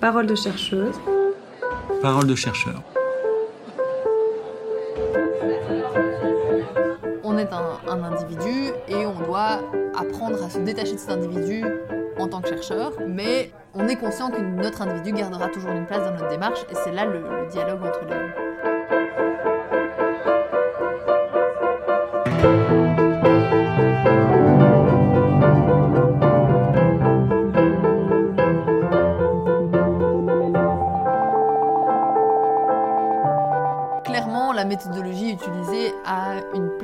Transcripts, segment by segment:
Parole de chercheuse. Parole de chercheur. On est un, un individu et on doit apprendre à se détacher de cet individu en tant que chercheur, mais on est conscient que notre individu gardera toujours une place dans notre démarche et c'est là le, le dialogue entre les deux.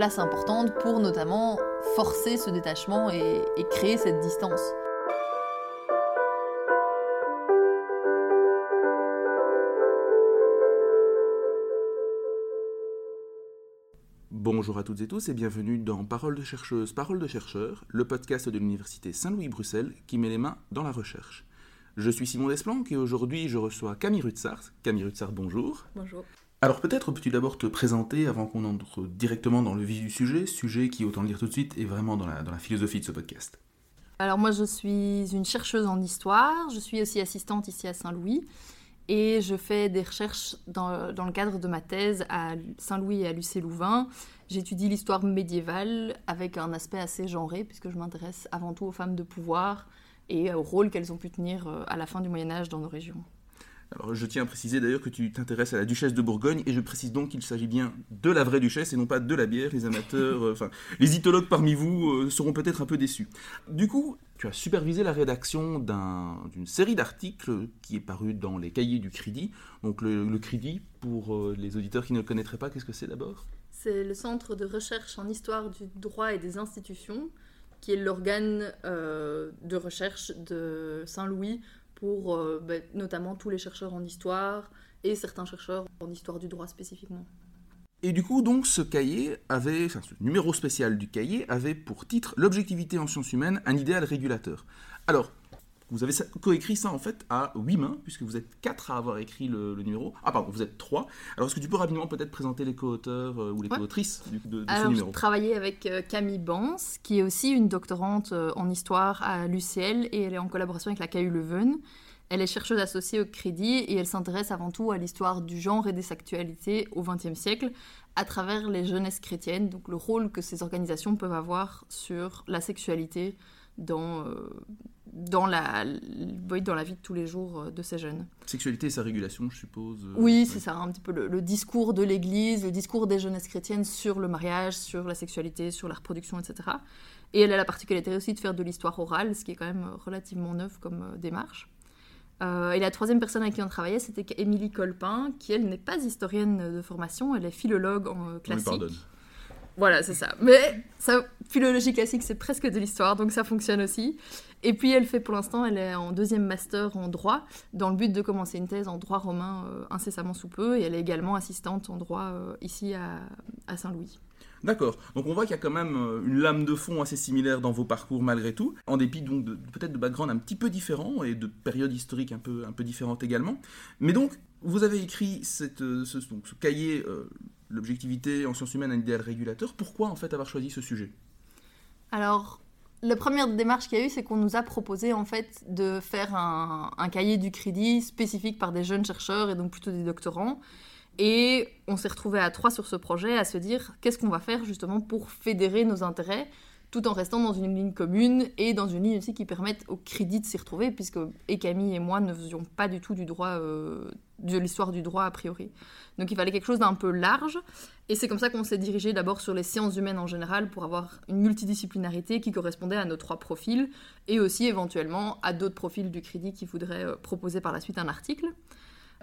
Place importante pour notamment forcer ce détachement et, et créer cette distance. Bonjour à toutes et tous et bienvenue dans Parole de chercheuse, Parole de chercheur, le podcast de l'Université Saint-Louis-Bruxelles qui met les mains dans la recherche. Je suis Simon Desplanques et aujourd'hui je reçois Camille Rutsart. Camille Rutsart, bonjour. Bonjour. Alors peut-être peux-tu d'abord te présenter avant qu'on entre directement dans le vif du sujet, sujet qui, autant le dire tout de suite, est vraiment dans la, dans la philosophie de ce podcast. Alors moi je suis une chercheuse en histoire, je suis aussi assistante ici à Saint-Louis et je fais des recherches dans, dans le cadre de ma thèse à Saint-Louis et à l'UC Louvain. J'étudie l'histoire médiévale avec un aspect assez genré puisque je m'intéresse avant tout aux femmes de pouvoir et au rôle qu'elles ont pu tenir euh, à la fin du Moyen Âge dans nos régions. Alors je tiens à préciser d'ailleurs que tu t'intéresses à la duchesse de Bourgogne et je précise donc qu'il s'agit bien de la vraie duchesse et non pas de la bière. Les amateurs, euh, enfin les itologues parmi vous euh, seront peut-être un peu déçus. Du coup, tu as supervisé la rédaction d'un- d'une série d'articles qui est parue dans les cahiers du CRIDI. Donc le, CRIDI, pour euh, les auditeurs qui ne le connaîtraient pas, qu'est-ce que c'est d'abord? C'est le Centre de recherche en histoire du droit et des institutions, qui est l'organe de recherche de Saint-Louis pour euh, bah, notamment tous les chercheurs en histoire et certains chercheurs en histoire du droit spécifiquement. Et du coup, donc, ce cahier avait, ce numéro spécial du cahier avait pour titre L'objectivité en sciences humaines, un idéal régulateur. Alors, vous avez coécrit ça en fait à huit mains, puisque vous êtes quatre à avoir écrit le, le numéro. Ah, pardon, vous êtes trois. Alors, est-ce que tu peux rapidement peut-être présenter les co-auteurs euh, ou les Ouais. co-autrices de, de ce Alors, numéro? j'ai travaillé avec euh, Camille Bans, qui est aussi une doctorante euh, en histoire à l'UCL et elle est en collaboration avec la KU Leuven. Elle est chercheuse associée au Crédit et elle s'intéresse avant tout à l'histoire du genre et des sexualités au XXe siècle à travers les jeunesses chrétiennes, donc le rôle que ces organisations peuvent avoir sur la sexualité dans, euh, dans, la, dans la vie de tous les jours euh, de ces jeunes. Sexualité et sa régulation, je suppose. euh, Oui, ouais. c'est ça, un petit peu le, le discours de l'Église, le discours des jeunesses chrétiennes sur le mariage, sur la sexualité, sur la reproduction, etc. Et elle a la particularité aussi de faire de l'histoire orale, ce qui est quand même relativement neuf comme démarche. Euh, et la troisième personne avec qui on travaillait, c'était Émilie Colpin, qui elle n'est pas historienne de formation, elle est philologue en euh, On lui classique. pardonne. Voilà, c'est ça. Mais ça, philologie classique, c'est presque de l'histoire, donc ça fonctionne aussi. Et puis elle fait pour l'instant, elle est en deuxième master en droit, dans le but de commencer une thèse en droit romain euh, incessamment sous peu. Et elle est également assistante en droit euh, ici à, à Saint-Louis. D'accord. Donc on voit qu'il y a quand même euh, une lame de fond assez similaire dans vos parcours malgré tout, en dépit donc peut-être de backgrounds un petit peu différents et de périodes historiques un peu, un peu différentes également. Mais donc vous avez écrit cette, ce, donc, ce cahier, l'objectivité en sciences humaines, un idéal régulateur. Pourquoi en fait avoir choisi ce sujet? Alors, la première démarche qu'il y a eu, c'est qu'on nous a proposé en fait de faire un, cahier du crédit spécifique par des jeunes chercheurs et donc plutôt des doctorants. Et on s'est retrouvé à trois sur ce projet à se dire qu'est-ce qu'on va faire justement pour fédérer nos intérêts? Tout en restant dans une ligne commune et dans une ligne aussi qui permette au crédit de s'y retrouver puisque et Camille et moi ne faisions pas du tout du droit euh, de l'histoire du droit a priori. Donc il fallait quelque chose d'un peu large et c'est comme ça qu'on s'est dirigé d'abord sur les sciences humaines en général pour avoir une multidisciplinarité qui correspondait à nos trois profils et aussi éventuellement à d'autres profils du crédit qui voudraient euh, proposer par la suite un article.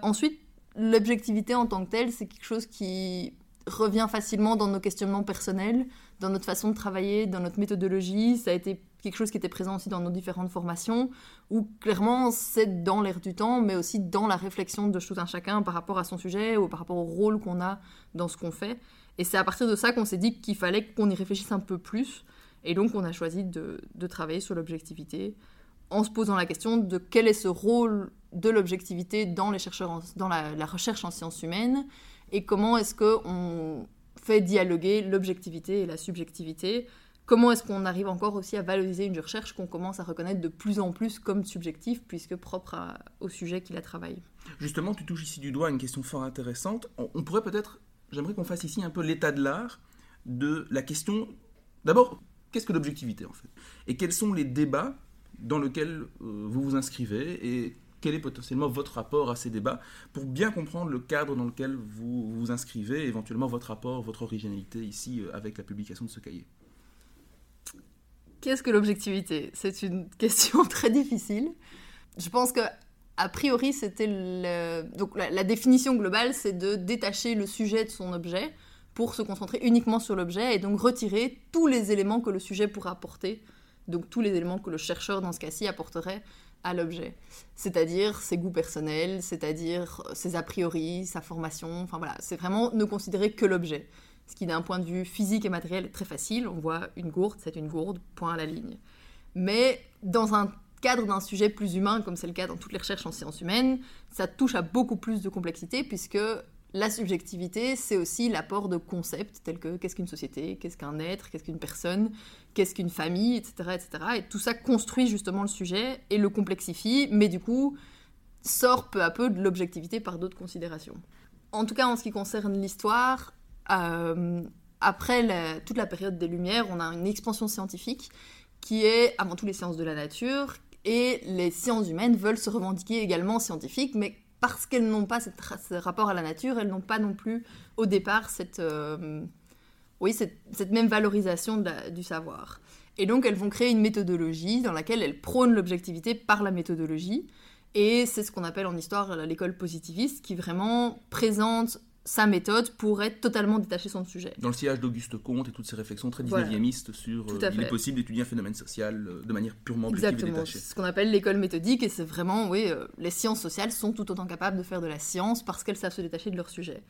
Ensuite, l'objectivité en tant que telle, c'est quelque chose qui revient facilement dans nos questionnements personnels, dans notre façon de travailler, dans notre méthodologie. Ça a été quelque chose qui était présent aussi dans nos différentes formations, où clairement c'est dans l'air du temps, mais aussi dans la réflexion de tout un chacun par rapport à son sujet ou par rapport au rôle qu'on a dans ce qu'on fait. Et c'est à partir de ça qu'on s'est dit qu'il fallait qu'on y réfléchisse un peu plus. Et donc on a choisi de, travailler sur l'objectivité en se posant la question de quel est ce rôle de l'objectivité dans, les chercheurs dans la, la recherche en sciences humaines et comment est-ce qu'on fait dialoguer l'objectivité et la subjectivité comment est-ce qu'on arrive encore aussi à valoriser une recherche qu'on commence à reconnaître de plus en plus comme subjective, puisque propre au sujet qui la travaille. Justement, tu touches ici du doigt une question fort intéressante. On, pourrait peut-être, j'aimerais qu'on fasse ici un peu l'état de l'art de la question. D'abord, qu'est-ce que l'objectivité en fait? Et quels sont les débats dans lesquels euh, vous vous inscrivez? Quel est potentiellement votre rapport à ces débats pour bien comprendre le cadre dans lequel vous vous inscrivez, éventuellement votre rapport, votre originalité ici euh, avec la publication de ce cahier. Qu'est-ce que l'objectivité? C'est une question très difficile. Je pense que a priori, c'était donc la, définition globale, c'est de détacher le sujet de son objet pour se concentrer uniquement sur l'objet et donc retirer tous les éléments que le sujet pourrait apporter, donc tous les éléments que le chercheur dans ce cas-ci apporterait à l'objet, c'est-à-dire ses goûts personnels, c'est-à-dire ses a priori, sa formation, enfin voilà, c'est vraiment ne considérer que l'objet ce qui d'un point de vue physique et matériel est très facile. On voit une gourde, c'est une gourde, point à la ligne. Mais dans un cadre d'un sujet plus humain, comme c'est le cas dans toutes les recherches en sciences humaines, ça touche à beaucoup plus de complexité, puisque la subjectivité, c'est aussi l'apport de concepts tels que qu'est-ce qu'une société, qu'est-ce qu'un être, qu'est-ce qu'une personne, qu'est-ce qu'une famille, etc., etc. Et tout ça construit justement le sujet et le complexifie, mais du coup sort peu à peu de l'objectivité par d'autres considérations. En tout cas, en ce qui concerne l'histoire, euh, après toute la période des Lumières, on a une expansion scientifique qui est avant tout les sciences de la nature, et les sciences humaines veulent se revendiquer également scientifiques, mais parce qu'elles n'ont pas ce rapport à la nature, elles n'ont pas non plus au départ cette, euh, oui, cette, même valorisation du savoir. Et donc elles vont créer une méthodologie dans laquelle elles prônent l'objectivité par la méthodologie. Et c'est ce qu'on appelle en histoire l'école positiviste, qui vraiment présente sa méthode pour être totalement détaché de son sujet. Dans le sillage d'Auguste Comte et toutes ces réflexions très 19e sur euh, il est possible d'étudier un phénomène social euh, de manière purement objective Exactement. et détachée. ce qu'on appelle l'école méthodique et c'est vraiment, oui, euh, les sciences sociales sont tout autant capables de faire de la science parce qu'elles savent se détacher de leur sujet.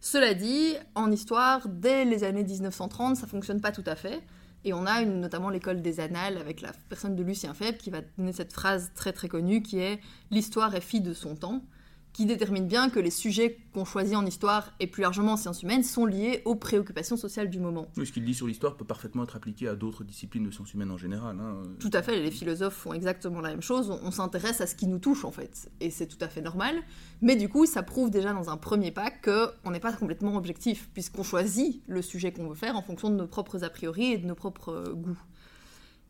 Cela dit, en histoire, dès les années 1930, ça fonctionne pas tout à fait. Et on a une, notamment l'école des annales avec la personne de Lucien Febvre qui va donner cette phrase très très connue qui est L'histoire est fille de son temps qui détermine bien que les sujets qu'on choisit en histoire et plus largement en sciences humaines sont liés aux préoccupations sociales du moment. Oui, ce qu'il dit sur l'histoire peut parfaitement être appliqué à d'autres disciplines de sciences humaines en général. Hein. Tout à fait, les philosophes font exactement la même chose, on, s'intéresse à ce qui nous touche en fait, et c'est tout à fait normal, mais du coup ça prouve déjà dans un premier pas qu'on n'est pas complètement objectif, puisqu'on choisit le sujet qu'on veut faire en fonction de nos propres a priori et de nos propres euh, goûts.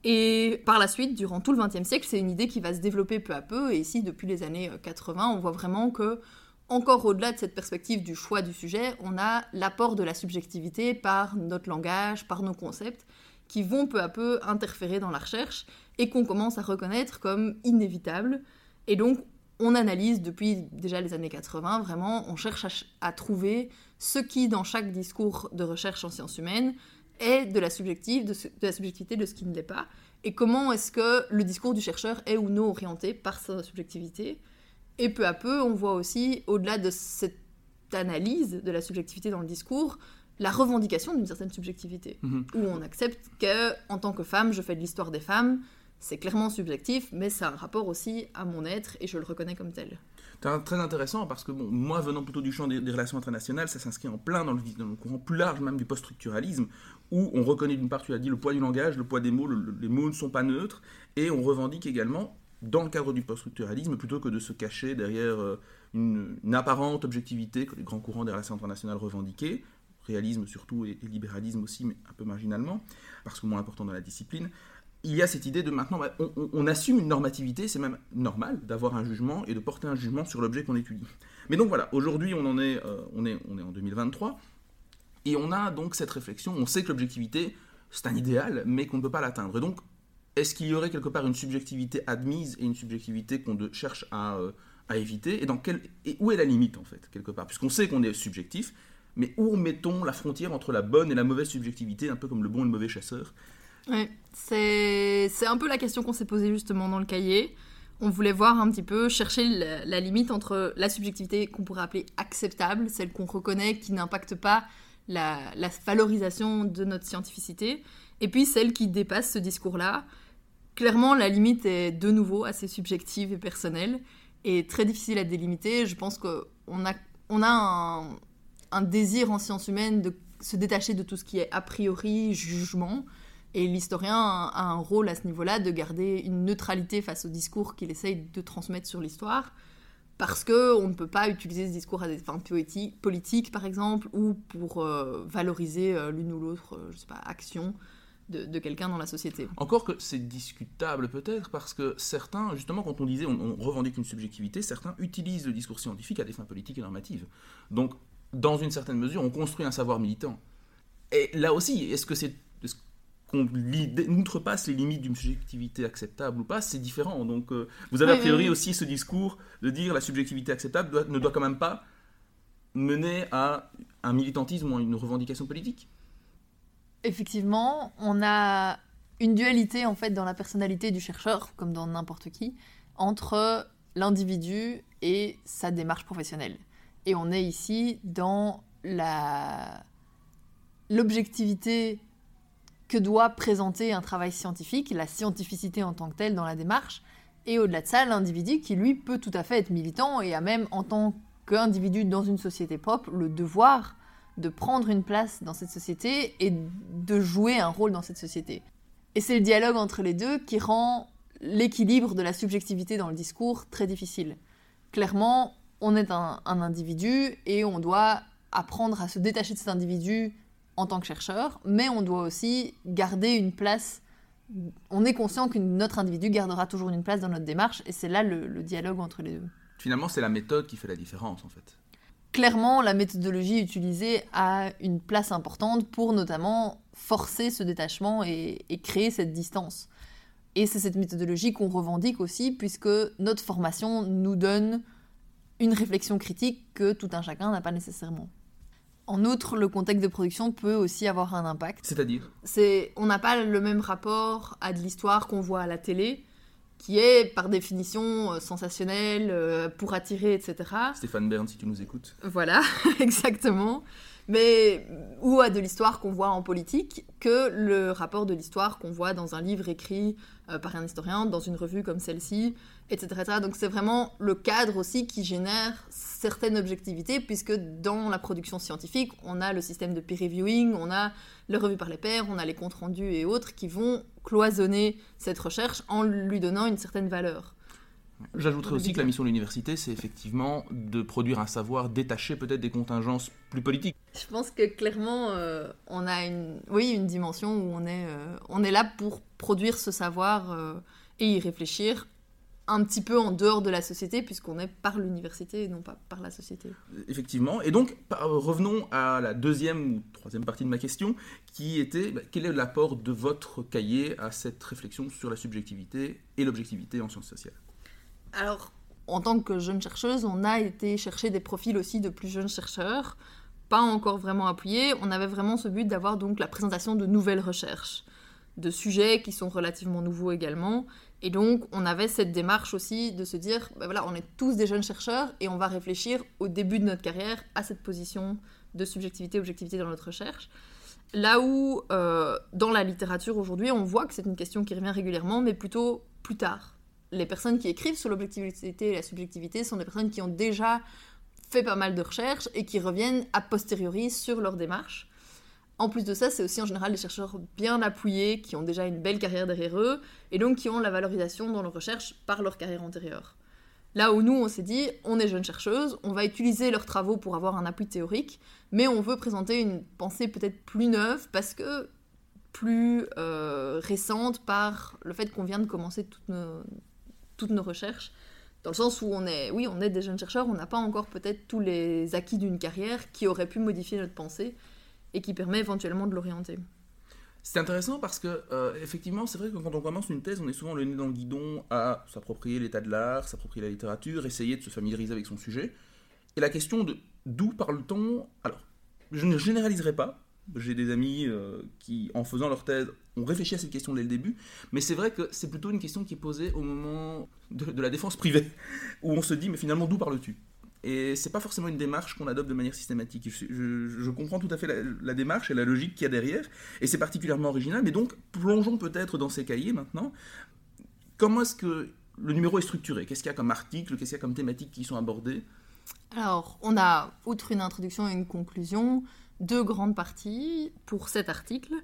Et par la suite, durant tout le XXe siècle, c'est une idée qui va se développer peu à peu. Et ici, depuis les années 80, on voit vraiment que, encore au-delà de cette perspective du choix du sujet, on a l'apport de la subjectivité par notre langage, par nos concepts, qui vont peu à peu interférer dans la recherche et qu'on commence à reconnaître comme inévitables. Et donc, on analyse depuis déjà les années 80, vraiment, on cherche à, trouver ce qui, dans chaque discours de recherche en sciences humaines, est de la, subjective, de, la subjectivité de ce qui ne l'est pas, et comment est-ce que le discours du chercheur est ou non orienté par sa subjectivité. Et peu à peu, on voit aussi, au-delà de cette analyse de la subjectivité dans le discours, la revendication d'une certaine subjectivité, mhm. où on accepte que, en tant que femme, je fais de l'histoire des femmes, c'est clairement subjectif, mais ça a un rapport aussi à mon être, et je le reconnais comme tel très intéressant parce que moi venant plutôt du champ des, relations internationales, ça s'inscrit en plein dans le, courant plus large même du post-structuralisme, où on reconnaît d'une part, tu as dit, le poids du langage, le poids des mots, les mots ne sont pas neutres, et on revendique également, dans le cadre du post-structuralisme, plutôt que de se cacher derrière euh, une, apparente objectivité que les grands courants des relations internationales revendiquaient, réalisme surtout et, et libéralisme aussi, mais un peu marginalement, parce que moins important dans la discipline, il y a cette idée de maintenant, on, assume une normativité, c'est même normal d'avoir un jugement et de porter un jugement sur l'objet qu'on étudie. Mais donc voilà, aujourd'hui on en est, euh, on est, on est en 2023, et on a donc cette réflexion, on sait que l'objectivité, c'est un idéal, mais qu'on ne peut pas l'atteindre. Et donc, est-ce qu'il y aurait quelque part une subjectivité admise et une subjectivité qu'on cherche à, euh, à, éviter? Et, dans et où est la limite en fait, quelque part? Puisqu'on sait qu'on est subjectif, mais où mettons la frontière entre la bonne et la mauvaise subjectivité, un peu comme le bon et le mauvais chasseur? Ouais, c'est un peu la question qu'on s'est posée justement dans le cahier. On voulait voir un petit peu, chercher la, limite entre la subjectivité qu'on pourrait appeler acceptable, celle qu'on reconnaît, qui n'impacte pas la, valorisation de notre scientificité, et puis celle qui dépasse ce discours-là. Clairement, la limite est de nouveau assez subjective et personnelle, et très difficile à délimiter. Je pense qu'on a, un désir en sciences humaines de se détacher de tout ce qui est a priori jugement, Et l'historien a un rôle à ce niveau-là de garder une neutralité face au discours qu'il essaye de transmettre sur l'histoire, parce que on ne peut pas utiliser ce discours à des fins politiques, par exemple, ou pour euh, valoriser euh, l'une ou l'autre, euh, je action de, quelqu'un dans la société. Encore que c'est discutable peut-être, parce que certains, justement, quand on disait on, revendique une subjectivité, certains utilisent le discours scientifique à des fins politiques et normatives. Donc, dans une certaine mesure, on construit un savoir militant. Et là aussi, est-ce que c'est qu'on outrepasse les limites d'une subjectivité acceptable ou pas, c'est différent. Donc, euh, vous avez a priori aussi ce discours de dire la subjectivité acceptable ne doit quand même pas mener à un militantisme ou à une revendication politique. Effectivement, on a une dualité en fait dans la personnalité du chercheur, comme dans n'importe qui, entre l'individu et sa démarche professionnelle. Et on est ici dans la l'objectivité que doit présenter un travail scientifique, la scientificité en tant que telle dans la démarche, et au-delà de ça, l'individu qui lui peut tout à fait être militant et a même en tant qu'individu dans une société propre le devoir de prendre une place dans cette société et de jouer un rôle dans cette société. Et c'est le dialogue entre les deux qui rend l'équilibre de la subjectivité dans le discours très difficile. Clairement, on est un, un individu et on doit apprendre à se détacher de cet individu en tant que chercheur, mais on doit aussi garder une place. On est conscient que notre individu gardera toujours une place dans notre démarche, et c'est là le, dialogue entre les deux. Finalement, c'est la méthode qui fait la différence, en fait. Clairement, la méthodologie utilisée a une place importante pour notamment forcer ce détachement et, et créer cette distance. Et c'est cette méthodologie qu'on revendique aussi, puisque notre formation nous donne une réflexion critique que tout un chacun n'a pas nécessairement. En outre, le contexte de production peut aussi avoir un impact. C'est-à-dire C'est, On n'a pas le même rapport à de l'histoire qu'on voit à la télé, qui est par définition euh, sensationnel, euh, pour attirer, etc. Stéphane Bern, si tu nous écoutes. Voilà, exactement. Mais ou à de l'histoire qu'on voit en politique, que le rapport de l'histoire qu'on voit dans un livre écrit euh, par un historien, dans une revue comme celle-ci, etc. Donc c'est vraiment le cadre aussi qui génère certaines objectivités, puisque dans la production scientifique, on a le système de peer reviewing, on a le revue par les pairs, on a les comptes rendus et autres qui vont cloisonner cette recherche en lui donnant une certaine valeur. J'ajouterais aussi que la mission de l'université, c'est effectivement de produire un savoir détaché peut-être des contingences plus politiques. Je pense que clairement, euh, on a une, oui, une dimension où on est, euh, on est là pour produire ce savoir euh, et y réfléchir un petit peu en dehors de la société, puisqu'on est par l'université et non pas par la société. Effectivement. Et donc, revenons à la deuxième ou troisième partie de ma question, qui était bah, quel est l'apport de votre cahier à cette réflexion sur la subjectivité et l'objectivité en sciences sociales? Alors, en tant que jeune chercheuse, on a été chercher des profils aussi de plus jeunes chercheurs, pas encore vraiment appuyés. On avait vraiment ce but d'avoir donc la présentation de nouvelles recherches de sujets qui sont relativement nouveaux également. Et donc, on avait cette démarche aussi de se dire, ben voilà, on est tous des jeunes chercheurs et on va réfléchir au début de notre carrière à cette position de subjectivité, objectivité dans notre recherche. Là où, euh, dans la littérature aujourd'hui, on voit que c'est une question qui revient régulièrement, mais plutôt plus tard. Les personnes qui écrivent sur l'objectivité et la subjectivité sont des personnes qui ont déjà fait pas mal de recherches et qui reviennent a posteriori sur leur démarche. En plus de ça, c'est aussi en général des chercheurs bien appuyés, qui ont déjà une belle carrière derrière eux, et donc qui ont la valorisation dans leur recherche par leur carrière antérieure. Là où nous, on s'est dit, on est jeunes chercheuses, on va utiliser leurs travaux pour avoir un appui théorique, mais on veut présenter une pensée peut-être plus neuve, parce que plus euh, récente par le fait qu'on vient de commencer toutes nos, toutes nos recherches dans le sens où on est, oui, on est des jeunes chercheurs, on n'a pas encore peut-être tous les acquis d'une carrière qui auraient pu modifier notre pensée et qui permet éventuellement de l'orienter. C'est intéressant parce que, euh, effectivement, c'est vrai que quand on commence une thèse, on est souvent le nez dans le guidon à s'approprier l'état de l'art, s'approprier la littérature, essayer de se familiariser avec son sujet. Et la question de d'où parle-t-on? Alors, je ne généraliserai pas. J'ai des amis euh, qui, en faisant leur thèse, ont réfléchi à cette question dès le début. Mais c'est vrai que c'est plutôt une question qui est posée au moment de, de la défense privée, où on se dit, mais finalement, d'où parles-tu? Et c'est pas forcément une démarche qu'on adopte de manière systématique. Je, comprends tout à fait la, démarche et la logique qu'il y a derrière, et c'est particulièrement original. Mais donc, plongeons peut-être dans ces cahiers maintenant. Comment est-ce que le numéro est structuré? Qu'est-ce qu'il y a comme article? Qu'est-ce qu'il y a comme thématiques qui sont abordées? Alors, on a, outre une introduction et une conclusion, deux grandes parties pour cet article.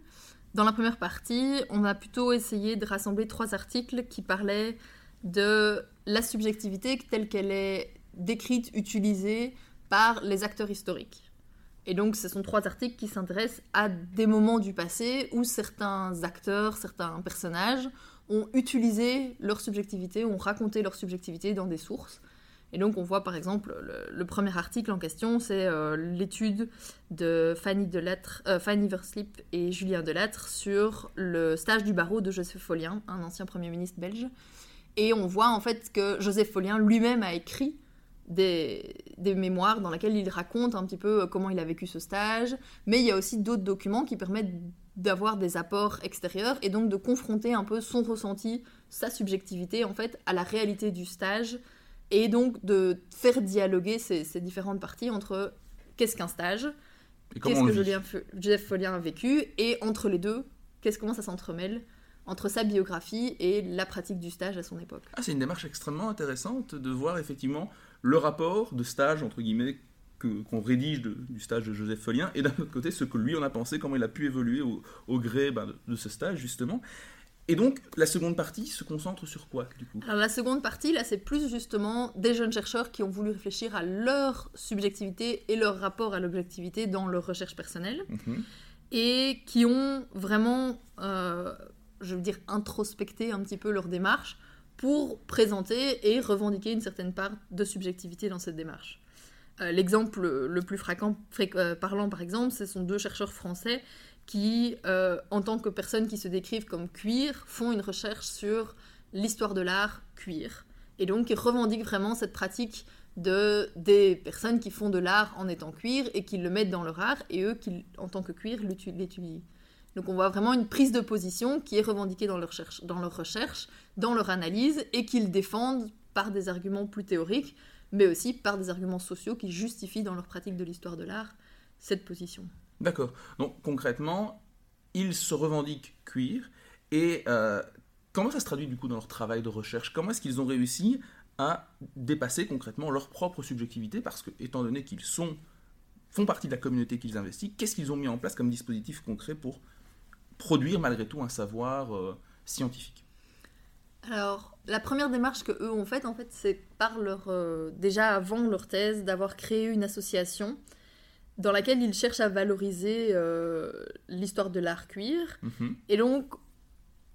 Dans la première partie, on a plutôt essayé de rassembler trois articles qui parlaient de la subjectivité telle qu'elle est décrite, utilisée par les acteurs historiques. Et donc, ce sont trois articles qui s'intéressent à des moments du passé où certains acteurs, certains personnages ont utilisé leur subjectivité, ont raconté leur subjectivité dans des sources. Et donc, on voit par exemple le, premier article en question, c'est euh, l'étude de Fanny, Delattre, euh, Fanny Verslip et Julien Delattre sur le stage du barreau de Joseph Follien, un ancien Premier ministre belge. Et on voit en fait que Joseph Follien lui-même a écrit des, mémoires dans lesquelles il raconte un petit peu euh, comment il a vécu ce stage, mais il y a aussi d'autres documents qui permettent d'avoir des apports extérieurs et donc de confronter un peu son ressenti, sa subjectivité en fait à la réalité du stage et donc de faire dialoguer ces, différentes parties entre qu'est-ce qu'un stage, qu'est-ce que Joseph Follien a vécu et entre les deux, qu'est-ce comment ça s'entremêle entre sa biographie et la pratique du stage à son époque. Ah, c'est une démarche extrêmement intéressante de voir effectivement le rapport de stage, entre guillemets, qu'on rédige du stage de Joseph Follien, et d'un autre côté, ce que lui en a pensé, comment il a pu évoluer au, gré ben, de, ce stage, justement. Et donc, la seconde partie se concentre sur quoi, du coup? Alors, la seconde partie, là, c'est plus justement des jeunes chercheurs qui ont voulu réfléchir à leur subjectivité et leur rapport à l'objectivité dans leur recherche personnelle, mhm. et qui ont vraiment, euh, je veux dire, introspecté un petit peu leur démarche pour présenter et revendiquer une certaine part de subjectivité dans cette démarche. Euh, l'exemple le plus fréquent, euh, parlant, par exemple, ce sont deux chercheurs français qui, euh, en tant que personnes qui se décrivent comme cuir, font une recherche sur l'histoire de l'art cuir. Et donc, ils revendiquent vraiment cette pratique de, des personnes qui font de l'art en étant cuir et qui le mettent dans leur art, et eux, qui, en tant que cuir, l'étudient. Donc on voit vraiment une prise de position qui est revendiquée dans leur, recherche, dans leur recherche, dans leur analyse, et qu'ils défendent par des arguments plus théoriques, mais aussi par des arguments sociaux qui justifient dans leur pratique de l'histoire de l'art cette position. D'accord. Donc concrètement, ils se revendiquent cuir, et euh, comment ça se traduit du coup dans leur travail de recherche? Comment est-ce qu'ils ont réussi à dépasser concrètement leur propre subjectivité? Parce que, étant donné qu'ils sont font partie de la communauté qu'ils investissent, qu'est-ce qu'ils ont mis en place comme dispositif concret pour produire malgré tout un savoir euh, scientifique alors, la première démarche que eux ont faite, en fait, c'est par leur euh, déjà avant leur thèse d'avoir créé une association dans laquelle ils cherchent à valoriser euh, l'histoire de l'art cuir. Mhm. Et donc,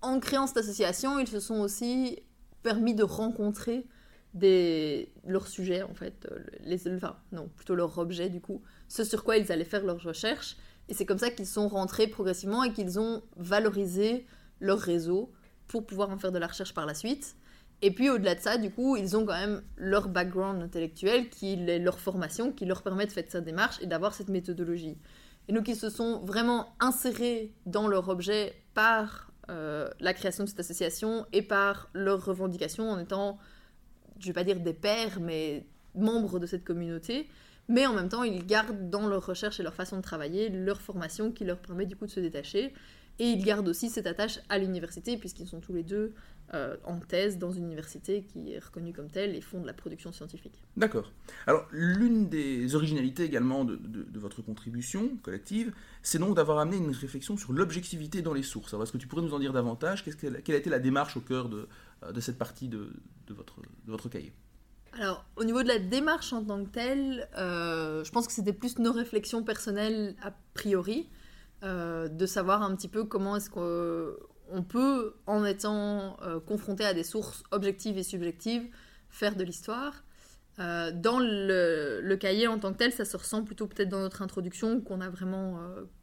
en créant cette association, ils se sont aussi permis de rencontrer des leurs sujets en fait, les enfin non plutôt leur objet du coup, ce sur quoi ils allaient faire leurs recherches et c'est comme ça qu'ils sont rentrés progressivement et qu'ils ont valorisé leur réseau pour pouvoir en faire de la recherche par la suite. Et puis au-delà de ça, du coup, ils ont quand même leur background intellectuel, qui est leur formation, qui leur permet de faire cette démarche et d'avoir cette méthodologie. Et donc ils se sont vraiment insérés dans leur objet par euh, la création de cette association et par leur revendication en étant, je vais pas dire des pairs, mais membres de cette communauté mais en même temps, ils gardent dans leur recherche et leur façon de travailler leur formation qui leur permet du coup de se détacher. Et ils gardent aussi cette attache à l'université, puisqu'ils sont tous les deux euh, en thèse dans une université qui est reconnue comme telle et font de la production scientifique. D'accord. Alors, l'une des originalités également de, votre contribution collective, c'est donc d'avoir amené une réflexion sur l'objectivité dans les sources. Alors, est-ce que tu pourrais nous en dire davantage? Quelle a été la démarche au cœur de, euh, cette partie de, votre, de votre cahier? Alors, au niveau de la démarche en tant que telle, euh, je pense que c'était plus nos réflexions personnelles a priori, euh, de savoir un petit peu comment est-ce qu'on peut, en étant euh, confronté à des sources objectives et subjectives, faire de l'histoire. dans le, cahier en tant que tel, ça se ressent plutôt peut-être dans notre introduction, qu'on a vraiment,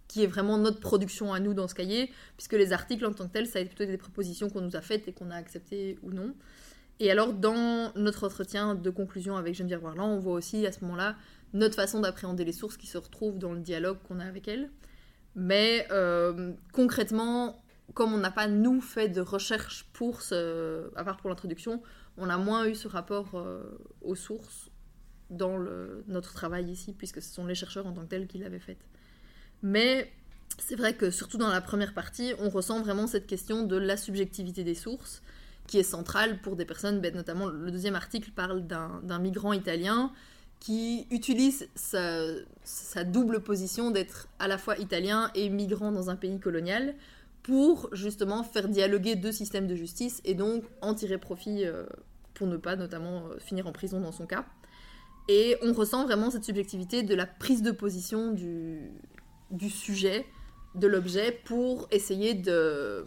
qui est vraiment notre production à nous dans ce cahier, puisque les articles en tant que tel, ça a été plutôt des propositions qu'on nous a faites et qu'on a acceptées ou non. Et alors, dans notre entretien de conclusion avec Geneviève Warland, on voit aussi à ce moment-là notre façon d'appréhender les sources qui se retrouvent dans le dialogue qu'on a avec elle. Mais euh, concrètement, comme on n'a pas, nous, fait de recherche pour ce, à part pour l'introduction, on a moins eu ce rapport euh, aux sources dans notre travail ici, puisque ce sont les chercheurs en tant que tels qui l'avaient fait. Mais c'est vrai que surtout dans la première partie, on ressent vraiment cette question de la subjectivité des sources qui est centrale pour des personnes, ben, notamment le deuxième article parle d'un migrant italien qui utilise sa, double position d'être à la fois italien et migrant dans un pays colonial pour justement faire dialoguer deux systèmes de justice et donc en tirer profit euh, pour ne pas notamment euh, finir en prison dans son cas. Et on ressent vraiment cette subjectivité de la prise de position du, du sujet, de l'objet, pour essayer de,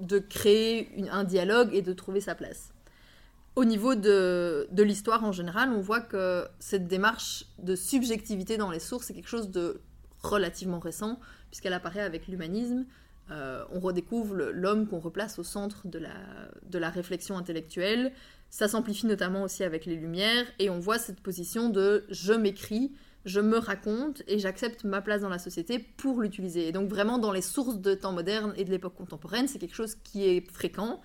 de créer un dialogue et de trouver sa place. Au niveau de, de l'histoire en général, on voit que cette démarche de subjectivité dans les sources est quelque chose de relativement récent, puisqu'elle apparaît avec l'humanisme. Euh, on redécouvre l'homme qu'on replace au centre de la, de la réflexion intellectuelle. Ça s'amplifie notamment aussi avec les Lumières, et on voit cette position de je m'écris, je me raconte, et j'accepte ma place dans la société pour l'utiliser. Et donc vraiment dans les sources de temps moderne et de l'époque contemporaine, c'est quelque chose qui est fréquent,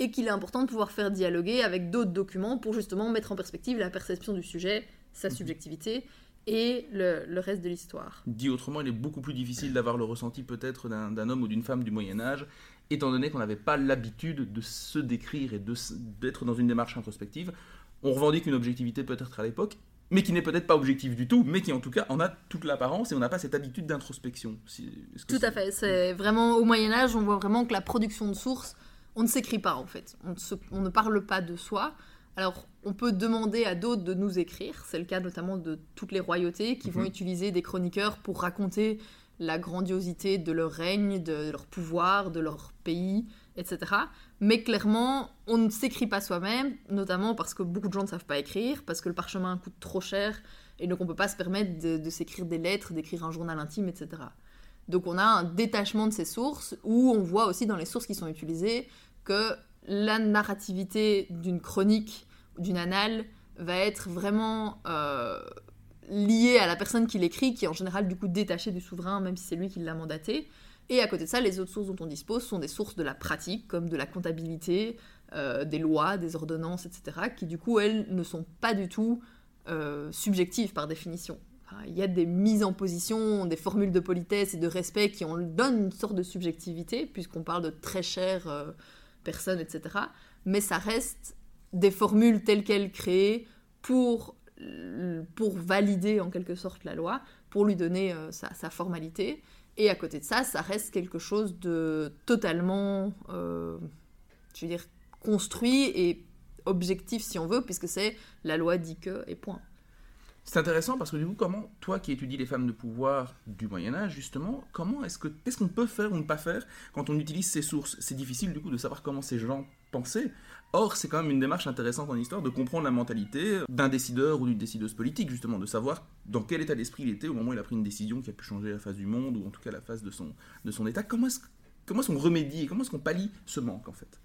et qu'il est important de pouvoir faire dialoguer avec d'autres documents pour justement mettre en perspective la perception du sujet, sa subjectivité, et le, le reste de l'histoire. Dit autrement, il est beaucoup plus difficile d'avoir le ressenti peut-être d'un homme ou d'une femme du Moyen Âge, étant donné qu'on n'avait pas l'habitude de se décrire et d'être dans une démarche introspective. On revendique une objectivité peut-être à l'époque, mais qui n'est peut-être pas objective du tout, mais qui en tout cas en a toute l'apparence et on n'a pas cette habitude d'introspection. Tout à fait. C'est vraiment au Moyen Âge, on voit vraiment que la production de sources, on ne s'écrit pas en fait. On ne, se- on ne parle pas de soi. Alors, on peut demander à d'autres de nous écrire. C'est le cas notamment de toutes les royautés qui vont Mhm. utiliser des chroniqueurs pour raconter la grandiosité de leur règne, de leur pouvoir, de leur pays, etc. Mais clairement, on ne s'écrit pas soi-même, notamment parce que beaucoup de gens ne savent pas écrire, parce que le parchemin coûte trop cher, et donc on ne peut pas se permettre de, s'écrire des lettres, d'écrire un journal intime, etc. Donc on a un détachement de ces sources, où on voit aussi dans les sources qui sont utilisées que la narrativité d'une chronique, d'une annale, va être vraiment euh, liée à la personne qui l'écrit, qui est en général du coup détachée du souverain, même si c'est lui qui l'a mandaté. Et à côté de ça, les autres sources dont on dispose sont des sources de la pratique, comme de la comptabilité, euh, des lois, des ordonnances, etc., qui du coup, elles, ne sont pas du tout euh, subjectives par définition. Il y a des mises en position, des formules de politesse et de respect qui en donnent une sorte de subjectivité, puisqu'on parle de très chères euh, personnes, etc. Mais ça reste des formules telles quelles créées pour, pour valider en quelque sorte la loi, pour lui donner sa formalité. Et à côté de ça, ça reste quelque chose de totalement, euh, je veux dire, construit et objectif si on veut, puisque c'est la loi dit que et point. C'est intéressant parce que du coup, comment, toi qui étudies les femmes de pouvoir du Moyen Âge, justement, comment est-ce que, qu'est-ce qu'on peut faire ou ne pas faire quand on utilise ces sources? C'est difficile du coup de savoir comment ces gens pensaient. Or, c'est quand même une démarche intéressante en histoire de comprendre la mentalité d'un décideur ou d'une décideuse politique, justement, de savoir dans quel état d'esprit il était au moment où il a pris une décision qui a pu changer la face du monde ou en tout cas la face de son, de son état. Comment est-ce, comment est-ce qu'on remédie, comment est-ce qu'on pallie ce manque en fait?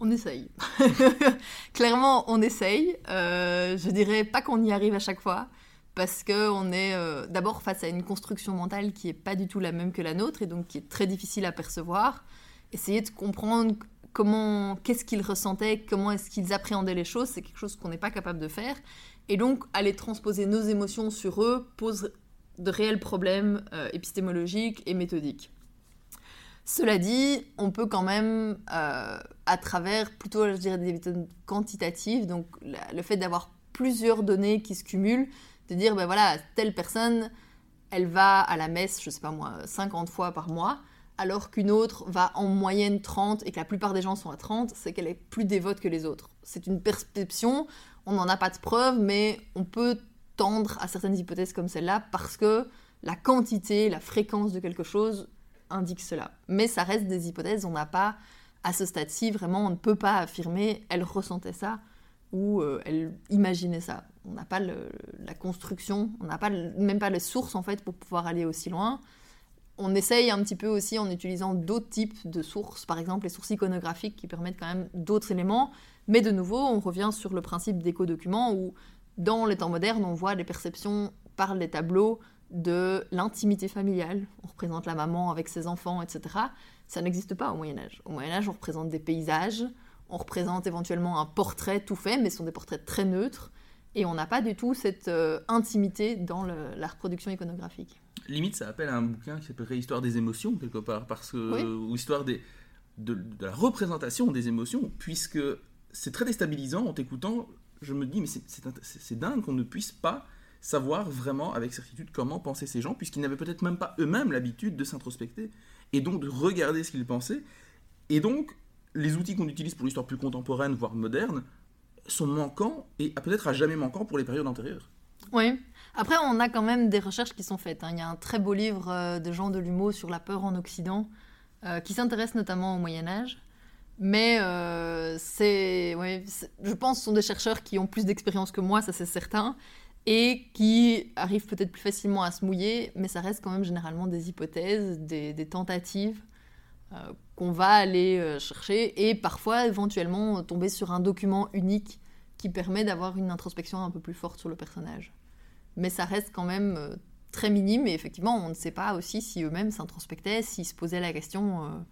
On essaye. Clairement, on essaye. Euh, je dirais pas qu'on y arrive à chaque fois, parce qu'on est euh, d'abord face à une construction mentale qui est pas du tout la même que la nôtre, et donc qui est très difficile à percevoir. Essayer de comprendre comment, qu'est-ce qu'ils ressentaient, comment est-ce qu'ils appréhendaient les choses, c'est quelque chose qu'on n'est pas capable de faire. Et donc, aller transposer nos émotions sur eux pose de réels problèmes euh, épistémologiques et méthodiques. Cela dit, on peut quand même, euh, à travers plutôt, je dirais, des méthodes quantitatives, donc le fait d'avoir plusieurs données qui se cumulent, de dire, ben voilà, telle personne, elle va à la messe, je sais pas moi, 50 fois par mois, alors qu'une autre va en moyenne 30 et que la plupart des gens sont à 30, c'est qu'elle est plus dévote que les autres. C'est une perception, on n'en a pas de preuve, mais on peut tendre à certaines hypothèses comme celle-là parce que la quantité, la fréquence de quelque chose indique cela. Mais ça reste des hypothèses, on n'a pas, à ce stade-ci, vraiment, on ne peut pas affirmer elle ressentait ça ou euh, elle imaginait ça. On n'a pas la construction, on n'a pas même pas les sources en fait pour pouvoir aller aussi loin. On essaye un petit peu aussi en utilisant d'autres types de sources, par exemple les sources iconographiques qui permettent quand même d'autres éléments. Mais de nouveau, on revient sur le principe d'éco-document où dans les temps modernes, on voit les perceptions par les tableaux de l'intimité familiale. On représente la maman avec ses enfants, etc. Ça n'existe pas au Moyen Âge. Au Moyen Âge, on représente des paysages, on représente éventuellement un portrait tout fait, mais ce sont des portraits très neutres. Et on n'a pas du tout cette euh, intimité dans le- la reproduction iconographique. Limite, ça appelle à un bouquin qui s'appellerait Histoire des émotions, quelque part, parce que, Oui. ou Histoire des, de, de la représentation des émotions, puisque c'est très déstabilisant en t'écoutant. Je me dis, mais c'est dingue qu'on ne puisse pas savoir vraiment avec certitude comment pensaient ces gens, puisqu'ils n'avaient peut-être même pas eux-mêmes l'habitude de s'introspecter et donc de regarder ce qu'ils pensaient. Et donc, les outils qu'on utilise pour l'histoire plus contemporaine, voire moderne, sont manquants et peut-être à jamais manquants pour les périodes antérieures. Oui. Après, on a quand même des recherches qui sont faites. hein. Il y a un très beau livre euh, de Jean Delumeau sur la peur en Occident, euh, qui s'intéresse notamment au Moyen Âge. Mais euh, c'est, ouais, je pense, ce sont des chercheurs qui ont plus d'expérience que moi, ça c'est certain, et qui arrivent peut-être plus facilement à se mouiller, mais ça reste quand même généralement des hypothèses, des, tentatives euh, qu'on va aller euh, chercher, et parfois éventuellement tomber sur un document unique qui permet d'avoir une introspection un peu plus forte sur le personnage. Mais ça reste quand même euh, très minime, et effectivement, on ne sait pas aussi si eux-mêmes s'introspectaient, s'ils se posaient la question.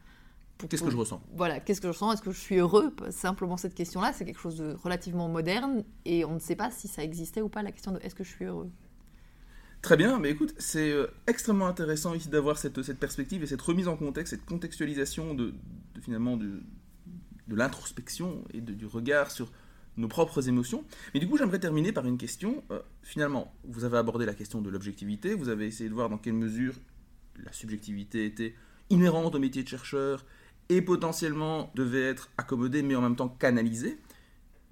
Qu'est-ce que je ressens? Voilà, qu'est-ce que je ressens? Est-ce que je suis heureux? Simplement cette question-là, c'est quelque chose de relativement moderne, et on ne sait pas si ça existait ou pas, la question de est-ce que je suis heureux? Très bien, mais écoute, c'est euh, extrêmement intéressant ici d'avoir cette, cette perspective et cette remise en contexte, cette contextualisation de, de, finalement de, de l'introspection et de- du regard sur nos propres émotions. Mais du coup, j'aimerais terminer par une question. Euh, finalement, vous avez abordé la question de l'objectivité, vous avez essayé de voir dans quelle mesure la subjectivité était inhérente au métier de chercheur et potentiellement devait être accommodée, mais en même temps canalisée.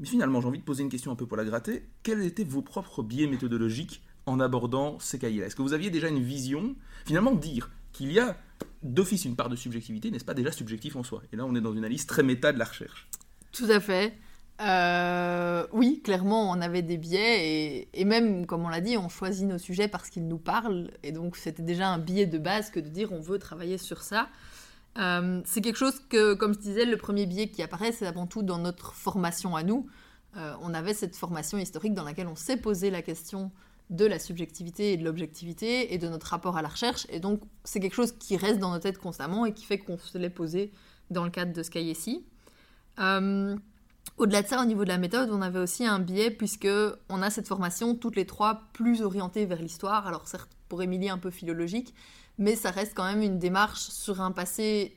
Mais finalement, j'ai envie de poser une question un peu pour la gratter. Quels étaient vos propres biais méthodologiques en abordant ces cahiers-là? Est-ce que vous aviez déjà une vision? Finalement, dire qu'il y a d'office une part de subjectivité, n'est-ce pas déjà subjectif en soi? Et là, on est dans une analyse très méta de la recherche. Tout à fait. Euh, oui, clairement, on avait des biais et, et même, comme on l'a dit, on choisit nos sujets parce qu'ils nous parlent. Et donc, c'était déjà un biais de base que de dire on veut travailler sur ça. Euh, c'est quelque chose que, comme je disais, le premier biais qui apparaît, c'est avant tout dans notre formation à nous. Euh, on avait cette formation historique dans laquelle on s'est posé la question de la subjectivité et de l'objectivité et de notre rapport à la recherche. Et donc, c'est quelque chose qui reste dans nos têtes constamment et qui fait qu'on se l'est posé dans le cadre de ce cahier-ci. Euh, au-delà de ça, au niveau de la méthode, on avait aussi un biais puisque on a cette formation toutes les trois plus orientée vers l'histoire. Alors certes, pour Émilie un peu philologique, mais ça reste quand même une démarche sur un passé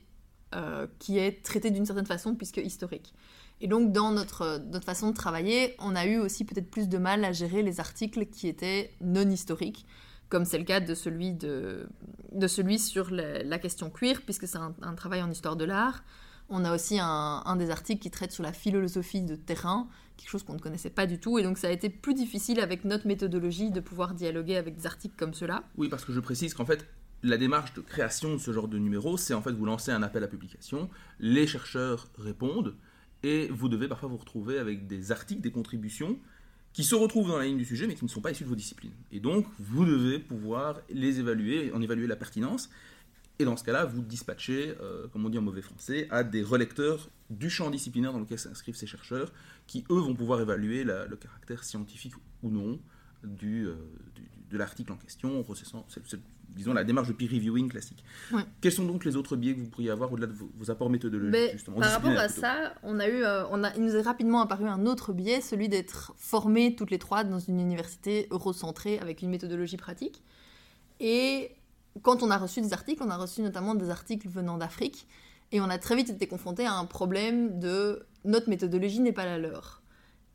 euh, qui est traité d'une certaine façon puisque historique. Et donc dans notre, notre façon de travailler, on a eu aussi peut-être plus de mal à gérer les articles qui étaient non historiques, comme c'est le cas de celui, de, de celui sur la, question cuir, puisque c'est un, travail en histoire de l'art. On a aussi un, un, des articles qui traite sur la philosophie de terrain, quelque chose qu'on ne connaissait pas du tout. Et donc ça a été plus difficile avec notre méthodologie de pouvoir dialoguer avec des articles comme cela. Oui, parce que je précise qu'en fait, la démarche de création de ce genre de numéro, c'est en fait vous lancez un appel à publication, les chercheurs répondent, et vous devez parfois vous retrouver avec des articles, des contributions qui se retrouvent dans la ligne du sujet, mais qui ne sont pas issus de vos disciplines. Et donc, vous devez pouvoir les évaluer, en évaluer la pertinence. Et dans ce cas-là, vous dispatchez, euh, comme on dit en mauvais français, à des relecteurs du champ disciplinaire dans lequel s'inscrivent ces chercheurs, qui eux vont pouvoir évaluer le caractère scientifique ou non euh, de l'article en question, en processant, disons, la démarche de peer reviewing classique. Ouais. Quels sont donc les autres biais que vous pourriez avoir au-delà de vos, vos apports méthodologiques Mais justement, Par rapport à plutôt ça, on a eu, euh, on a, il nous est rapidement apparu un autre biais, celui d'être formés toutes les trois dans une université eurocentrée avec une méthodologie pratique. Et quand on a reçu des articles, on a reçu notamment des articles venant d'Afrique, et on a très vite été confronté à un problème de notre méthodologie n'est pas la leur.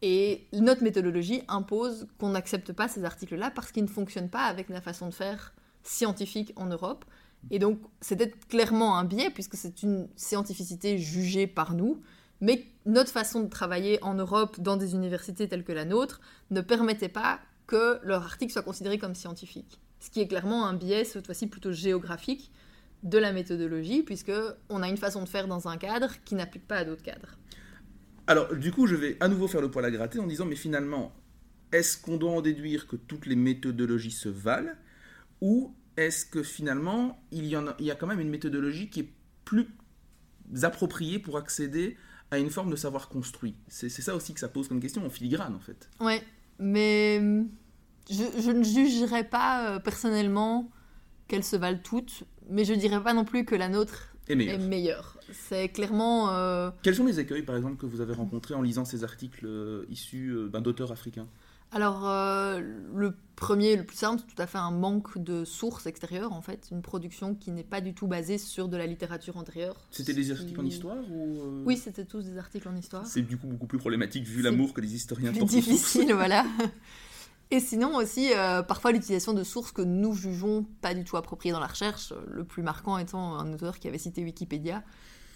Et notre méthodologie impose qu'on n'accepte pas ces articles-là parce qu'ils ne fonctionnent pas avec la façon de faire scientifique en Europe. Et donc, c'était clairement un biais, puisque c'est une scientificité jugée par nous, mais notre façon de travailler en Europe, dans des universités telles que la nôtre, ne permettait pas que leur article soit considéré comme scientifique. Ce qui est clairement un biais, cette fois-ci plutôt géographique, de la méthodologie, puisque on a une façon de faire dans un cadre qui n'applique pas à d'autres cadres. Alors, du coup, je vais à nouveau faire le poil à gratter en disant, mais finalement, est-ce qu'on doit en déduire que toutes les méthodologies se valent? Ou est-ce que finalement, il y, en a, il y a quand même une méthodologie qui est plus appropriée pour accéder à une forme de savoir construit? C'est ça aussi que ça pose comme question en filigrane, en fait. Ouais, mais je, je ne jugerais pas euh, personnellement qu'elles se valent toutes, mais je dirais pas non plus que la nôtre est meilleure. Est meilleure. C'est clairement. Euh... Quels sont les écueils, par exemple, que vous avez rencontrés en lisant ces articles euh, issus ben, d'auteurs africains Alors, euh, le premier, le plus simple, c'est tout à fait un manque de sources extérieures, en fait. Une production qui n'est pas du tout basée sur de la littérature antérieure. C'était des articles en histoire ou euh, Oui, c'était tous des articles en histoire. C'est du coup beaucoup plus problématique vu l'amour que les historiens plus difficile, voilà. Et sinon aussi, euh, parfois l'utilisation de sources que nous jugeons pas du tout appropriées dans la recherche, le plus marquant étant un auteur qui avait cité Wikipédia,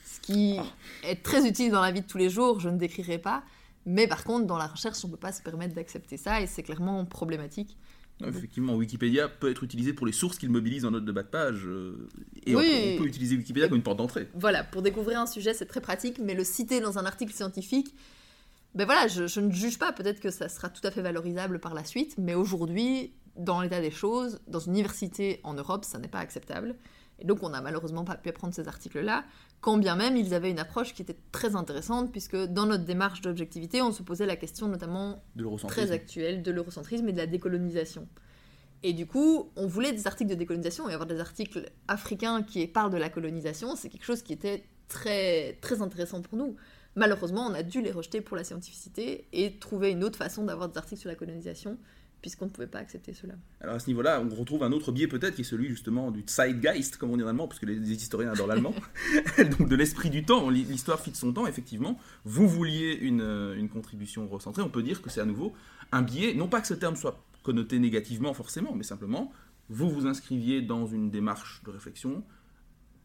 ce qui est très utile dans la vie de tous les jours, je ne décrirai pas, mais par contre dans la recherche on ne peut pas se permettre d'accepter ça et c'est clairement problématique. Non, effectivement, Wikipédia peut être utilisé pour les sources qu'il mobilise en note de bas de page. euh, et on, peut, on peut utiliser Wikipédia comme une porte d'entrée. Voilà, pour découvrir un sujet, c'est très pratique, mais le citer dans un article scientifique, ben voilà, je, je ne juge pas, peut-être que ça sera tout à fait valorisable par la suite, mais aujourd'hui, dans l'état des choses, dans une université en Europe, ça n'est pas acceptable. Et donc on n'a malheureusement pas pu prendre ces articles-là, quand bien même ils avaient une approche qui était très intéressante, puisque dans notre démarche d'objectivité, on se posait la question notamment De très actuelle de l'eurocentrisme et de la décolonisation. Et du coup, on voulait des articles de décolonisation et avoir des articles africains qui parlent de la colonisation, c'est quelque chose qui était très, très intéressant pour nous. Malheureusement, on a dû les rejeter pour la scientificité et trouver une autre façon d'avoir des articles sur la colonisation, puisqu'on ne pouvait pas accepter cela. Alors à ce niveau-là, on retrouve un autre biais peut-être qui est celui justement du Zeitgeist, comme on dit en allemand, parce que les, les historiens adorent l'allemand. Donc de l'esprit du temps, l'histoire fit son temps, effectivement. Vous vouliez une, euh, une contribution recentrée, on peut dire que c'est à nouveau un biais, non pas que ce terme soit connoté négativement forcément, mais simplement, vous vous inscriviez dans une démarche de réflexion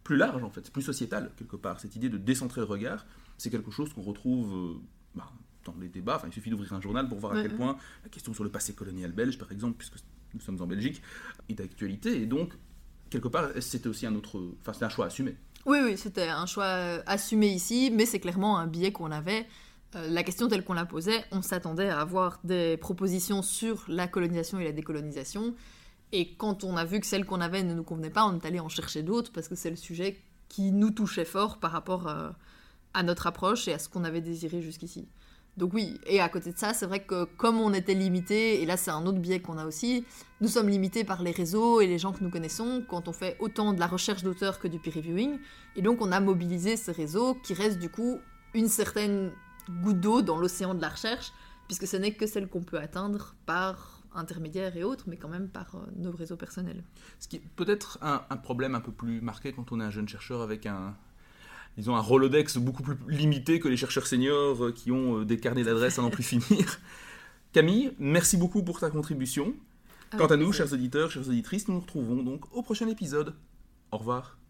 plus large en fait, plus sociétale quelque part. Cette idée de décentrer le regard, c'est quelque chose qu'on retrouve euh, bah, dans les débats. Enfin, il suffit d'ouvrir un journal pour voir à Ouais, quel point la question sur le passé colonial belge, par exemple, puisque nous sommes en Belgique, est d'actualité. Et donc, quelque part, c'était aussi un autre. Enfin, c'était un choix assumé. Oui, oui, c'était un choix euh, assumé ici, mais c'est clairement un biais qu'on avait. Euh, la question telle qu'on la posait, on s'attendait à avoir des propositions sur la colonisation et la décolonisation. Et quand on a vu que celles qu'on avait ne nous convenaient pas, on est allé en chercher d'autres parce que c'est le sujet qui nous touchait fort par rapport euh, à notre approche et à ce qu'on avait désiré jusqu'ici. Donc oui, et à côté de ça, c'est vrai que comme on était limité, et là c'est un autre biais qu'on a aussi, nous sommes limités par les réseaux et les gens que nous connaissons quand on fait autant de la recherche d'auteur que du peer reviewing. Et donc on a mobilisé ces réseaux qui restent du coup une certaine goutte d'eau dans l'océan de la recherche, puisque ce n'est que celle qu'on peut atteindre par intermédiaires et autres, mais quand même par euh, nos réseaux personnels. Ce qui est peut-être un, un problème un peu plus marqué quand on est un jeune chercheur avec un, disons, un Rolodex beaucoup plus limité que les chercheurs seniors euh, qui ont euh, des carnets d'adresses à n'en plus finir. Camille, merci beaucoup pour ta contribution. Quant à nous, chers auditeurs, chères auditrices, nous nous retrouvons donc au prochain épisode. Au revoir.